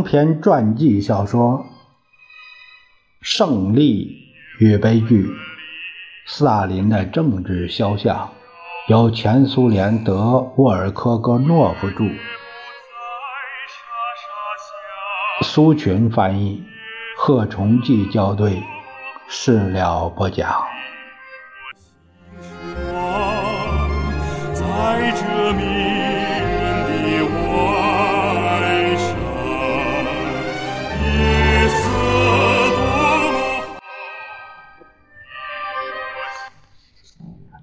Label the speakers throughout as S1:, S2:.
S1: 长篇传记小说《胜利与悲剧》，斯大林的政治肖像，由前苏联德沃尔科戈诺夫著，苏群翻译，贺崇济校对，事了不讲。在这迷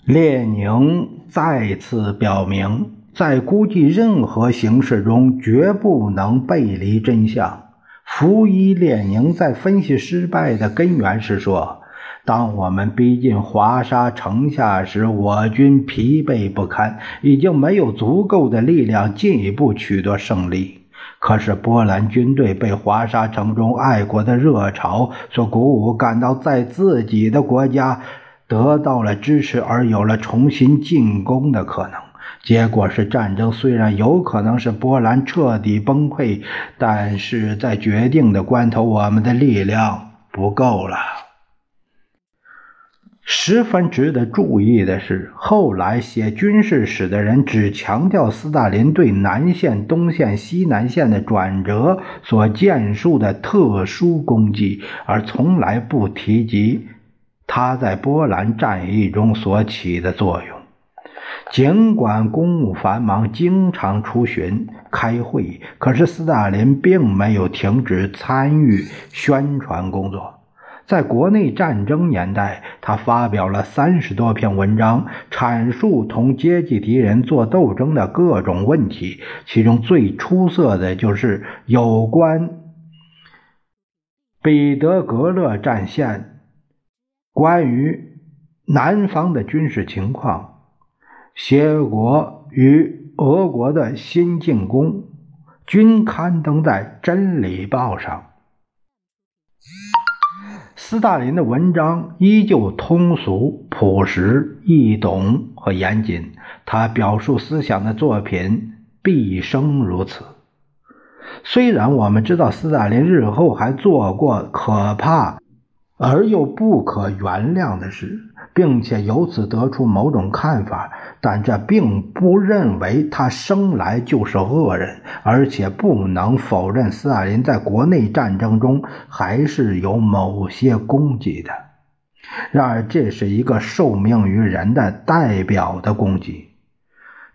S1: 列宁再次表明，在估计任何形势中绝不能背离真相。福伊列宁在分析失败的根源时说。当我们逼近华沙城下时，我军疲惫不堪，已经没有足够的力量进一步取得胜利。可是，波兰军队被华沙城中爱国的热潮所鼓舞，感到在自己的国家得到了支持，而有了重新进攻的可能。结果是，战争虽然有可能使波兰彻底崩溃，但是在决定的关头，我们的力量不够了。十分值得注意的是，后来写军事史的人只强调斯大林对南线、东线、西南线的转折所建树的特殊功绩，而从来不提及他在波兰战役中所起的作用。尽管公务繁忙，经常出巡、开会，可是斯大林并没有停止参与宣传工作。在国内战争年代，他发表了三十多篇文章，阐述同阶级敌人作斗争的各种问题。其中最出色的就是有关彼得格勒战线、关于南方的军事情况、协国与俄国的新进攻，均刊登在《真理报》上。斯大林的文章依旧通俗、朴实、易懂和严谨，他表述思想的作品毕生如此。虽然我们知道斯大林日后还做过可怕而又不可原谅的事，并且由此得出某种看法。但这并不认为他生来就是恶人，而且不能否认斯大林在国内战争中还是有某些功绩的。然而，这是一个受命于人的代表的功绩。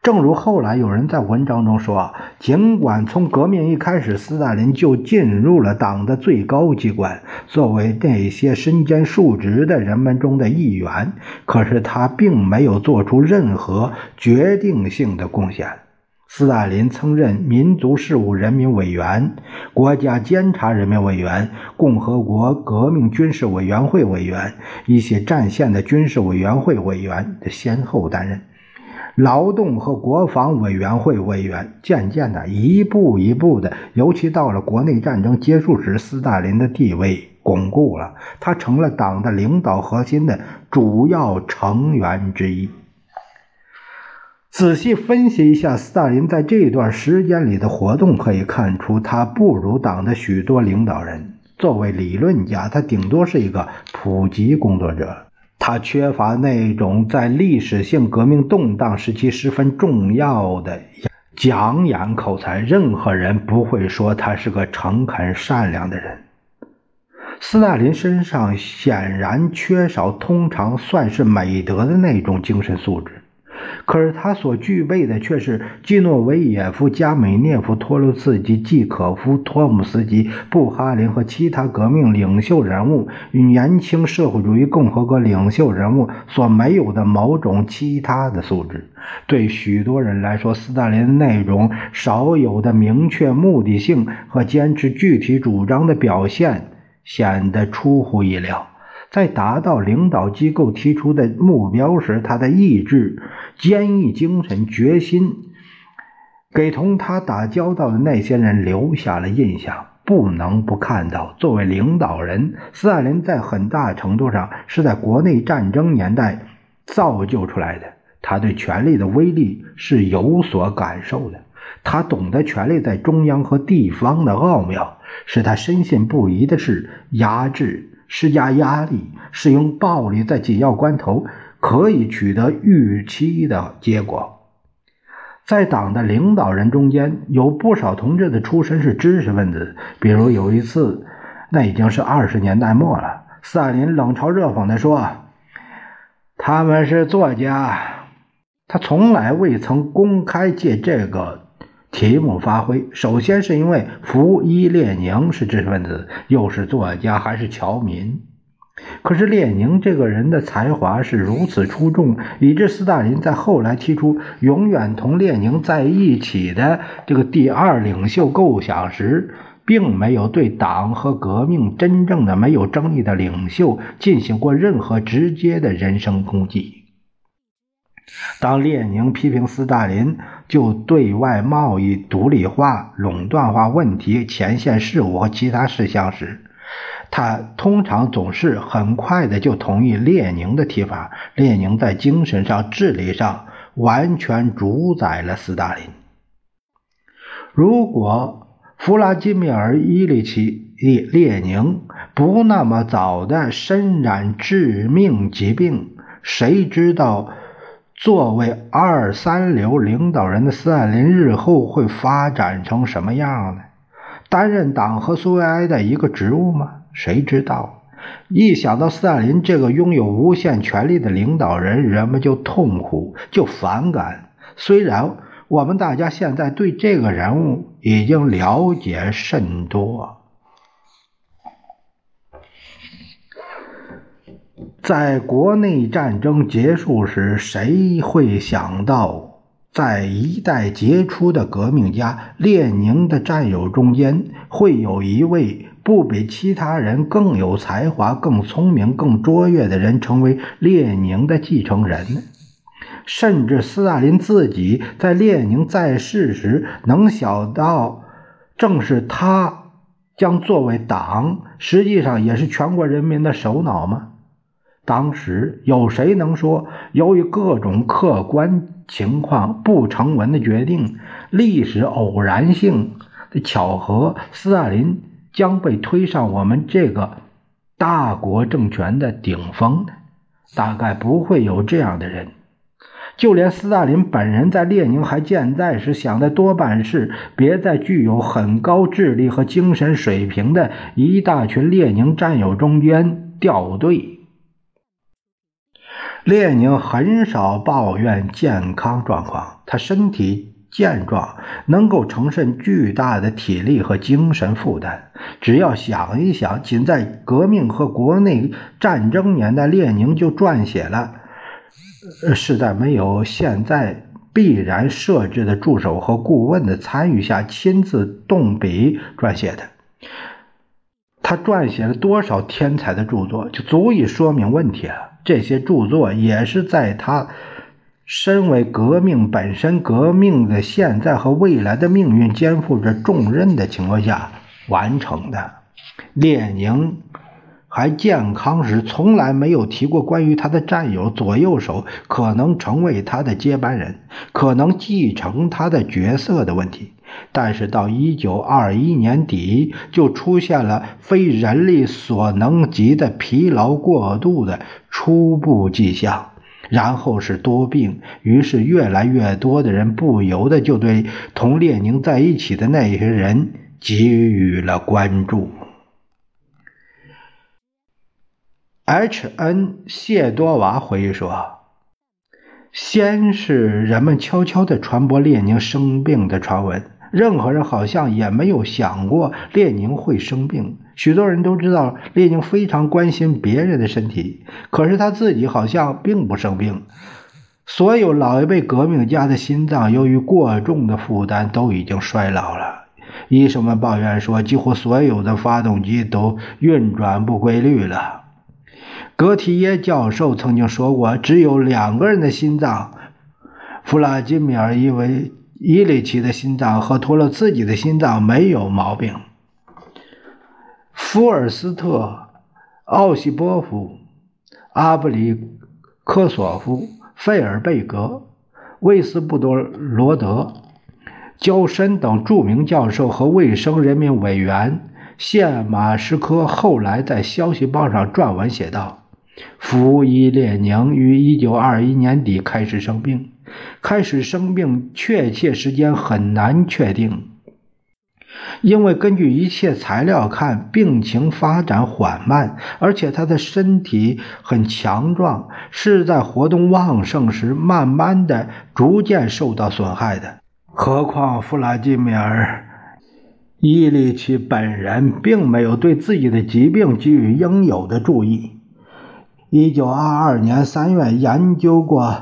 S1: 正如后来有人在文章中说，尽管从革命一开始，斯大林就进入了党的最高机关，作为那些身兼数职的人们中的一员，可是他并没有做出任何决定性的贡献。斯大林曾任民族事务人民委员、国家监察人民委员、共和国革命军事委员会委员、一些战线的军事委员会委员的先后担任。劳动和国防委员会委员，渐渐的，一步一步的，尤其到了国内战争结束时，斯大林的地位巩固了，他成了党的领导核心的主要成员之一。仔细分析一下斯大林在这段时间里的活动，可以看出他不如党的许多领导人。作为理论家，他顶多是一个普及工作者。他缺乏那种在历史性革命动荡时期十分重要的讲演口才，任何人不会说他是个诚恳善良的人。斯大林身上显然缺少通常算是美德的那种精神素质。可是他所具备的却是基诺维耶夫、加美涅夫、托洛茨基、季可夫、托姆斯基、布哈林和其他革命领袖人物与年轻社会主义共和国领袖人物所没有的某种其他的素质。对许多人来说，斯大林那种少有的明确目的性和坚持具体主张的表现显得出乎意料。在达到领导机构提出的目标时，他的意志、坚毅精神、决心，给同他打交道的那些人留下了印象。不能不看到，作为领导人，斯大林在很大程度上是在国内战争年代造就出来的。他对权力的威力是有所感受的。他懂得权力在中央和地方的奥妙，使他深信不疑的是压制、施加压力、使用暴力，在紧要关头可以取得预期的结果。在党的领导人中间，有不少同志的出身是知识分子。比如有一次，那已经是二十年代末了，斯大林冷嘲热讽地说：“他们是作家。”他从来未曾公开借这个题目发挥。首先是因为福伊列宁是知识分子，又是作家，还是侨民。可是列宁这个人的才华是如此出众，以致斯大林在后来提出永远同列宁在一起的这个第二领袖构想时，并没有对党和革命真正的没有争议的领袖进行过任何直接的人身攻击。当列宁批评斯大林就对外贸易独立化、垄断化问题、前线事务和其他事项时，他通常总是很快的就同意列宁的提法。列宁在精神上、智力上完全主宰了斯大林。如果弗拉基米尔·伊里奇·列列宁不那么早的身染致命疾病，谁知道作为二三流领导人的斯大林日后会发展成什么样呢？担任党和苏维埃的一个职务吗？谁知道？一想到斯大林这个拥有无限权力的领导人，人们就痛苦，就反感。虽然我们大家现在对这个人物已经了解甚多，在国内战争结束时，谁会想到，在一代杰出的革命家列宁的战友中间，会有一位？不比其他人更有才华、更聪明、更卓越的人成为列宁的继承人呢？甚至斯大林自己在列宁在世时，能想到正是他将作为党，实际上也是全国人民的首脑吗？当时有谁能说，由于各种客观情况不成文的决定、历史偶然性的巧合，斯大林？将被推上我们这个大国政权的顶峰的，大概不会有这样的人。就连斯大林本人在列宁还健在时想的，多半是别在具有很高智力和精神水平的一大群列宁战友中间掉队。列宁很少抱怨健康状况，他身体。健壮，能够承受巨大的体力和精神负担。只要想一想，仅在革命和国内战争年代，列宁就撰写了，是在没有现在必然设置的助手和顾问的参与下，亲自动笔撰写的。他撰写了多少天才的著作，就足以说明问题了。这些著作也是在他。身为革命本身，革命的现在和未来的命运肩负着重任的情况下完成的。列宁还健康时，从来没有提过关于他的战友左右手可能成为他的接班人，可能继承他的角色的问题。但是到一九二一年底，就出现了非人力所能及的疲劳过度的初步迹象。然后是多病，于是越来越多的人不由得就对同列宁在一起的那些人给予了关注。H.N. 谢多娃回忆说：“先是人们悄悄地传播列宁生病的传闻。”任何人好像也没有想过列宁会生病。许多人都知道列宁非常关心别人的身体，可是他自己好像并不生病。所有老一辈革命家的心脏由于过重的负担都已经衰老了。医生们抱怨说，几乎所有的发动机都运转不规律了。格提耶教授曾经说过，只有两个人的心脏，弗拉基米尔因为。伊里奇的心脏和托洛茨基的心脏没有毛病。福尔斯特、奥西波夫、阿布里科索夫、费尔贝格、威斯布多罗德、焦申等著名教授和卫生人民委员谢马什科后来在《消息报》上撰文写道：“福伊列宁于1921年底开始生病，开始生病确切时间很难确定。”因为根据一切材料看，病情发展缓慢，而且他的身体很强壮，是在活动旺盛时慢慢的、逐渐受到损害的。何况弗拉基米尔·伊利奇本人并没有对自己的疾病给予应有的注意。一九二二年三月，研究过。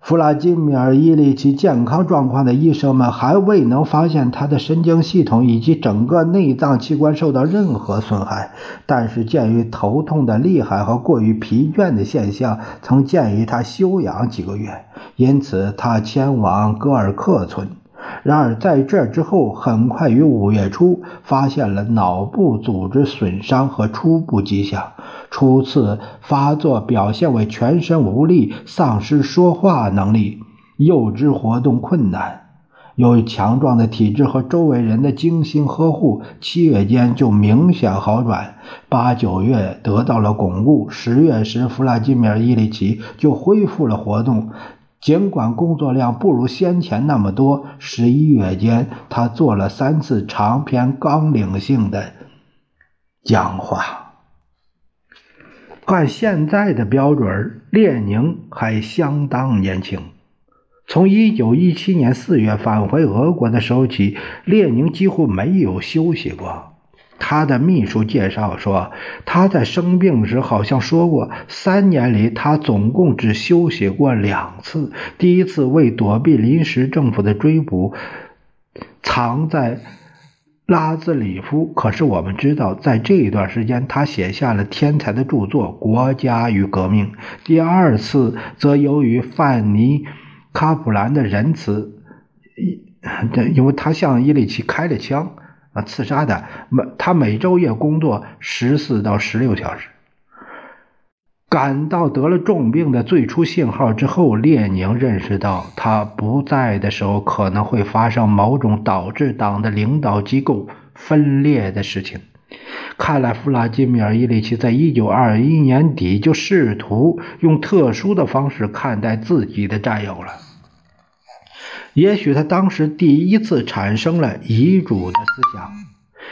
S1: 弗拉基米尔·伊利奇健康状况的医生们还未能发现他的神经系统以及整个内脏器官受到任何损害，但是鉴于头痛的厉害和过于疲倦的现象，曾建议他休养几个月，因此他前往戈尔克村。然而，在这之后，很快于五月初发现了脑部组织损伤和初步迹象。初次发作表现为全身无力、丧失说话能力、右肢活动困难。由于强壮的体质和周围人的精心呵护，七月间就明显好转。八九月得到了巩固。十月时，弗拉基米尔·伊里奇就恢复了活动。尽管工作量不如先前那么多，十一月间他做了三次长篇纲领性的讲话。按现在的标准，列宁还相当年轻。从一九一七年四月返回俄国的时候起，列宁几乎没有休息过。他的秘书介绍说，他在生病时好像说过，三年里他总共只休息过两次。第一次为躲避临时政府的追捕，藏在拉兹里夫。可是我们知道，在这一段时间，他写下了天才的著作《国家与革命》。第二次则由于范尼·卡普兰的仁慈，因因为他向伊利奇开了枪。啊，刺杀的每他每周夜工作十四到十六小时。感到得了重病的最初信号之后，列宁认识到他不在的时候可能会发生某种导致党的领导机构分裂的事情。看来，弗拉基米尔·伊里奇在一九二一年底就试图用特殊的方式看待自己的战友了。也许他当时第一次产生了遗嘱的思想。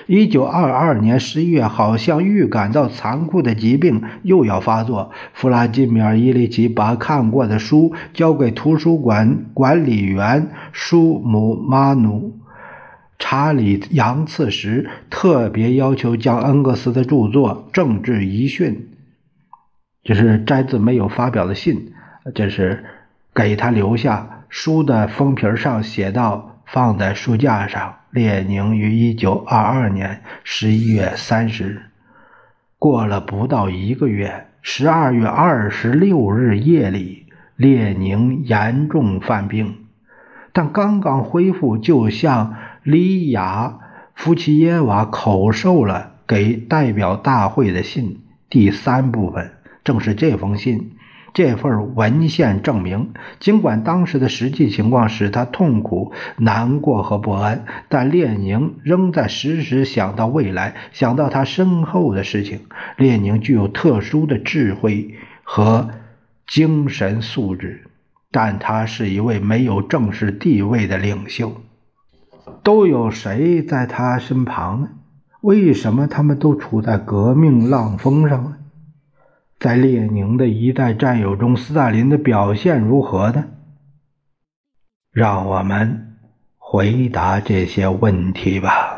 S1: 一九二二年十一月，好像预感到残酷的疾病又要发作，弗拉基米尔·伊里奇把看过的书交给图书馆管理员舒姆马努查理杨次时，特别要求将恩格斯的著作《政治遗训》，就是摘自没有发表的信，这是给他留下。书的封皮上写道：“放在书架上。”列宁于一九二二年十一月三十日，过了不到一个月，十二月二十六日夜里，列宁严重犯病，但刚刚恢复，就向里亚夫奇耶娃口授了给代表大会的信。第三部分正是这封信。这份文献证明，尽管当时的实际情况使他痛苦、难过和不安，但列宁仍在时时想到未来，想到他身后的事情。列宁具有特殊的智慧和精神素质，但他是一位没有正式地位的领袖。都有谁在他身旁呢？为什么他们都处在革命浪峰上呢？在列宁的一代战友中，斯大林的表现如何呢？让我们回答这些问题吧。